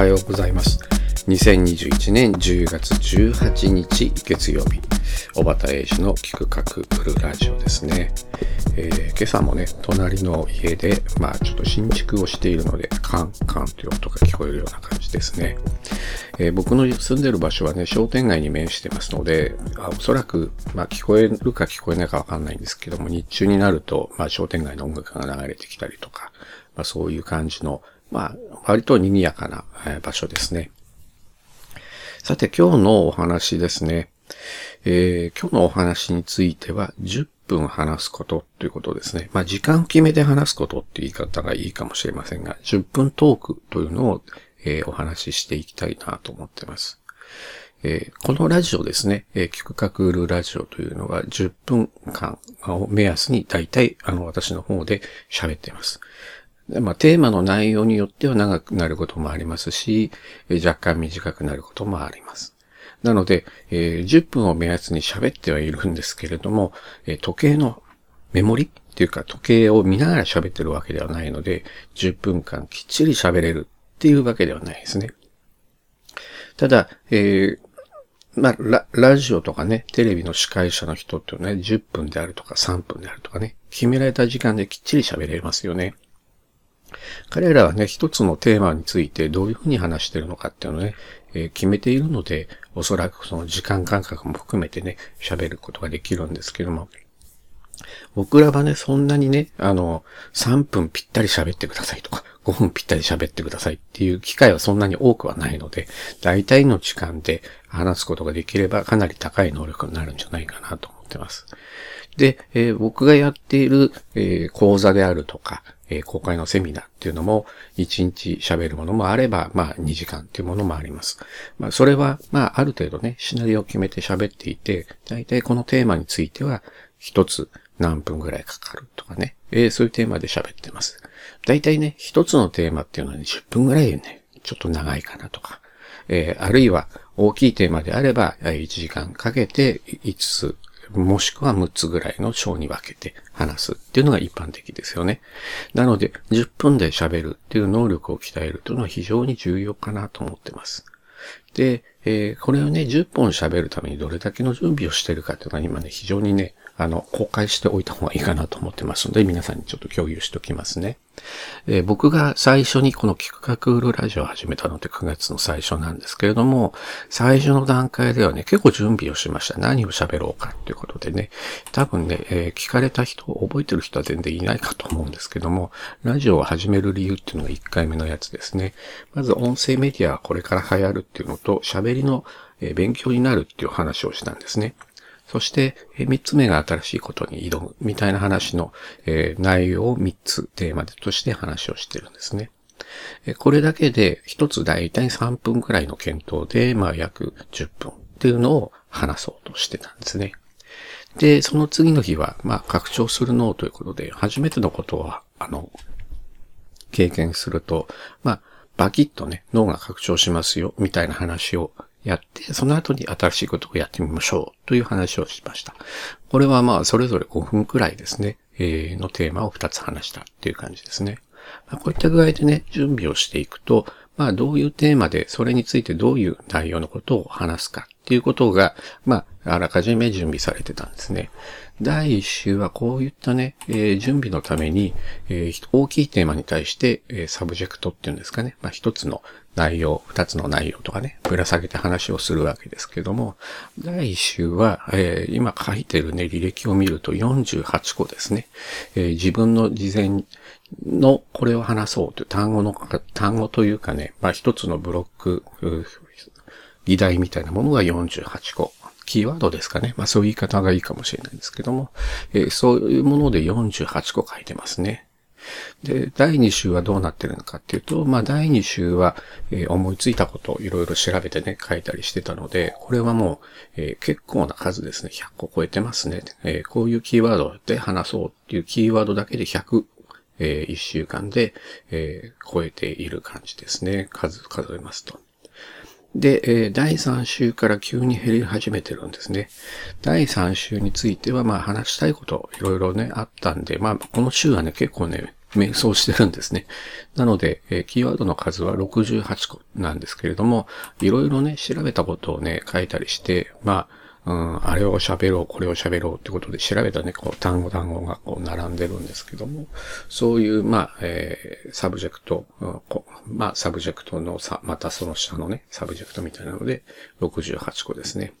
はようございます。2021年10月18日月曜日、小畑英二の聞くかくるラジオですね。今朝もね、隣の家で、まあちょっと新築をしているので、カンカンという音が聞こえるような感じですね。えー、僕の住んでる場所はね、商店街に面してますので、あおそらく、まあ聞こえるか聞こえないかわかんないんですけども、日中になると、まあ商店街の音楽が流れてきたりとか、まあそういう感じの、まあ割と賑やかな場所ですね。さて今日のお話ですね。えー、今日のお話については10分話すことということですね。まあ時間を決めて話すことって言い方がいいかもしれませんが、10分トークというのを、えー、お話ししていきたいなと思ってます。えー、このラジオですね、えー、聞くかくるラジオというのは10分間を目安に大体あの私の方で喋っています。まあ、テーマの内容によっては長くなることもありますしえ、若干短くなることもあります。なので、えー、10分を目安に喋ってはいるんですけれども、えー、時計のメモリっていうか時計を見ながら喋ってるわけではないので、10分間きっちり喋れるっていうわけではないですね。ただ、えー、まあラ、ラジオとかね、テレビの司会者の人ってね、10分であるとか3分であるとかね、決められた時間できっちり喋れますよね。彼らはね、一つのテーマについてどういうふうに話してるのかっていうのをね、えー、決めているので、おそらくその時間感覚も含めてね、喋ることができるんですけども、僕らはね、そんなにね、あの、3分ぴったり喋ってくださいとか、5分ぴったり喋ってくださいっていう機会はそんなに多くはないので、大体の時間で話すことができればかなり高い能力になるんじゃないかなと思ってます。で、えー、僕がやっている、えー、講座であるとか、えー、公開のセミナーっていうのも、1日喋るものもあれば、まあ2時間っていうものもあります。まあそれは、まあある程度ね、シナリオを決めて喋っていて、大体このテーマについては、一つ何分ぐらいかかるとかね、えー、そういうテーマで喋ってます。大体ね、一つのテーマっていうのは、ね、10分ぐらいね、ちょっと長いかなとか、えー、あるいは大きいテーマであれば、1時間かけて5つもしくは6つぐらいの章に分けて話すっていうのが一般的ですよね。なので、10分で喋るっていう能力を鍛えるというのは非常に重要かなと思ってます。で、えー、これをね、10本喋るためにどれだけの準備をしてるかっていうのは今ね、非常にね、あの、公開しておいた方がいいかなと思ってますので、皆さんにちょっと共有しておきますね。え、僕が最初にこの企画クールラジオを始めたのって9月の最初なんですけれども、最初の段階ではね、結構準備をしました。何を喋ろうかっていうことでね、多分ね、えー、聞かれた人、覚えてる人は全然いないかと思うんですけども、ラジオを始める理由っていうのが1回目のやつですね。まず音声メディアはこれから流行るっていうのと、喋りの勉強になるっていう話をしたんですね。そして、三つ目が新しいことに挑むみたいな話の、え、内容を三つテーマとして話をしてるんですね。これだけで一つだいたい3分くらいの検討で、まあ約10分っていうのを話そうとしてたんですね。で、その次の日は、まあ拡張する脳ということで、初めてのことは、あの、経験すると、まあ、バキッとね、脳が拡張しますよ、みたいな話をやって、その後に新しいことをやってみましょうという話をしました。これはまあ、それぞれ5分くらいですね、えー、のテーマを2つ話したっていう感じですね。まあ、こういった具合でね、準備をしていくと、まあ、どういうテーマで、それについてどういう内容のことを話すかっていうことが、まあ、あらかじめ準備されてたんですね。第1週はこういったね、えー、準備のために、えー、大きいテーマに対して、えー、サブジェクトっていうんですかね。まあ、一つの内容、二つの内容とかね、ぶら下げて話をするわけですけども、第1週は、えー、今書いてるね、履歴を見ると48個ですね。えー、自分の事前のこれを話そうという単語の、単語というかね、まあ一つのブロック、議題みたいなものが48個。キーワードですかね。まあそういう言い方がいいかもしれないんですけども、えー、そういうもので48個書いてますね。で、第2週はどうなってるのかっていうと、まあ、第2週は、えー、思いついたことをいろいろ調べてね、書いたりしてたので、これはもう、えー、結構な数ですね。100個超えてますね。えー、こういうキーワードで話そうっていうキーワードだけで100、え、1週間で、え、超えている感じですね。数、数えますと。で、え、第3週から急に減り始めてるんですね。第3週については、まあ話したいこといろいろね、あったんで、まあこの週はね、結構ね、迷走してるんですね。なので、え、キーワードの数は68個なんですけれども、いろいろね、調べたことをね、書いたりして、まあ、うん、あれを喋ろう、これを喋ろうってことで調べたね、こう単語単語がこう並んでるんですけども、そういう、まあ、えー、サブジェクト、うん、まあ、サブジェクトのさ、またその下のね、サブジェクトみたいなので、68個ですね。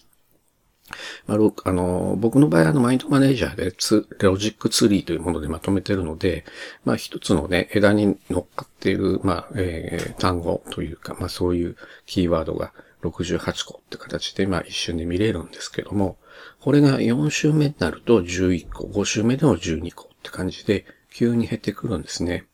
まあ、あの、僕の場合あの、マインドマネージャーでツ、ロジックツリーというものでまとめてるので、まあ、一つのね、枝に乗っかっている、まあ、えー、単語というか、まあ、そういうキーワードが68個って形で、まあ、一瞬で見れるんですけども、これが4週目になると11個、5週目でも12個って感じで、急に減ってくるんですね。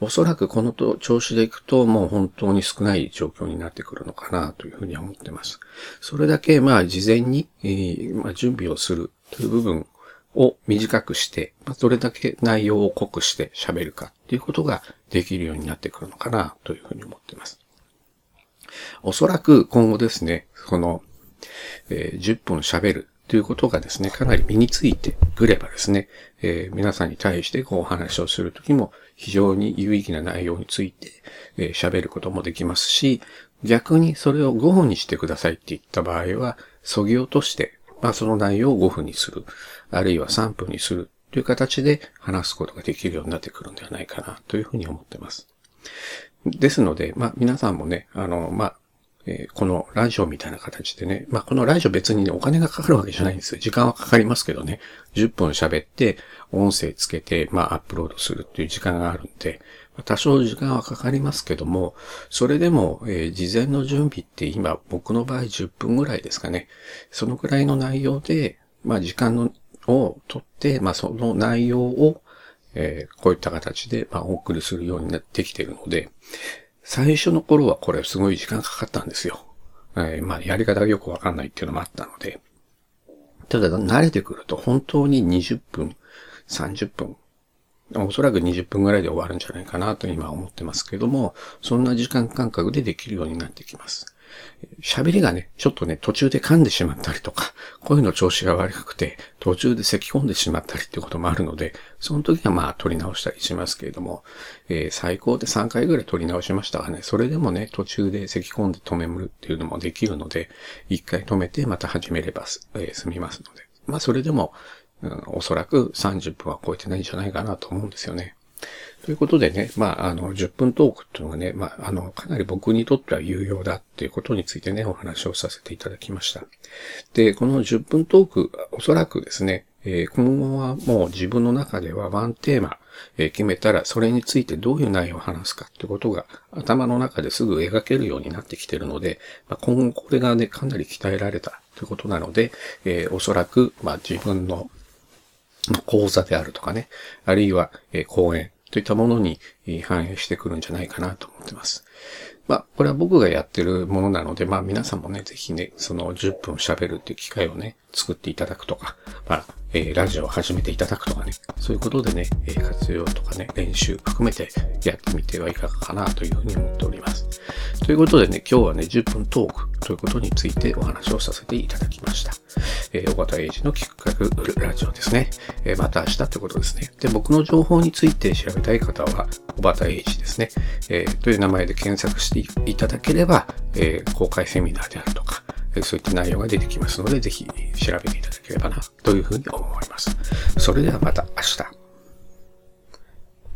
おそらくこの調子でいくともう本当に少ない状況になってくるのかなというふうに思ってます。それだけまあ事前に、えー、まあ、準備をするという部分を短くして、まあ、どれだけ内容を濃くして喋るかっていうことができるようになってくるのかなというふうに思ってます。おそらく今後ですね、この、えー、10分喋るということがですね、かなり身についてくればですね、えー、皆さんに対してこうお話をするときも非常に有意義な内容について喋、えー、ることもできますし、逆にそれを5分にしてくださいって言った場合は、そぎ落として、まあその内容を5分にする、あるいは3分にするという形で話すことができるようになってくるんではないかなというふうに思ってます。ですので、まあ皆さんもね、あの、まあえー、このラジオみたいな形でね、まあ、このラジオ別にね、お金がかかるわけじゃないんですよ。時間はかかりますけどね、10分喋って、音声つけて、まあ、アップロードするっていう時間があるんで、多少時間はかかりますけども、それでも、えー、事前の準備って今、僕の場合10分ぐらいですかね。そのくらいの内容で、まあ、時間のを取って、まあ、その内容を、えー、こういった形で、まあ、お送りするようになってきているので、最初の頃はこれすごい時間かかったんですよ。えー、まあ、やり方がよくわかんないっていうのもあったので。ただ、慣れてくると本当に20分、30分、おそらく20分ぐらいで終わるんじゃないかなと今思ってますけども、そんな時間感覚でできるようになってきます。喋りがね、ちょっとね、途中で噛んでしまったりとか、声の調子が悪くて、途中で咳込んでしまったりっていうこともあるので、その時はまあ取り直したりしますけれども、えー、最高で3回ぐらい取り直しましたがね、それでもね、途中で咳込んで止めるっていうのもできるので、1回止めてまた始めれば、えー、済みますので。まあそれでも、うん、おそらく30分は超えてないんじゃないかなと思うんですよね。ということでね、まあ、あの、10分トークっていうのがね、まあ、あの、かなり僕にとっては有用だっていうことについてね、お話をさせていただきました。で、この10分トーク、おそらくですね、えー、今後はもう自分の中ではワンテーマ、えー、決めたら、それについてどういう内容を話すかってことが頭の中ですぐ描けるようになってきてるので、まあ、今後これがね、かなり鍛えられたということなので、えー、おそらく、まあ、自分の講座であるとかね、あるいは、え講演、といったものに反映してくるんじゃないかなと思ってます。まあ、これは僕がやってるものなので、まあ皆さんもね、ぜひね、その10分喋るっていう機会をね、作っていただくとか、まあ、えー、ラジオを始めていただくとかね、そういうことでね、え、活用とかね、練習含めてやってみてはいかがかなというふうに思っております。ということでね、今日はね、10分トークということについてお話をさせていただきました。えー、小型英二の企画ラジオですね。えー、また明日ってことですね。で、僕の情報について調べたい方は、小畑英二ですね、えー、という名前で検索していただければ、えー、公開セミナーであるとか、そういった内容が出てきますので、ぜひ調べていただければな、というふうに思います。それではまた明日。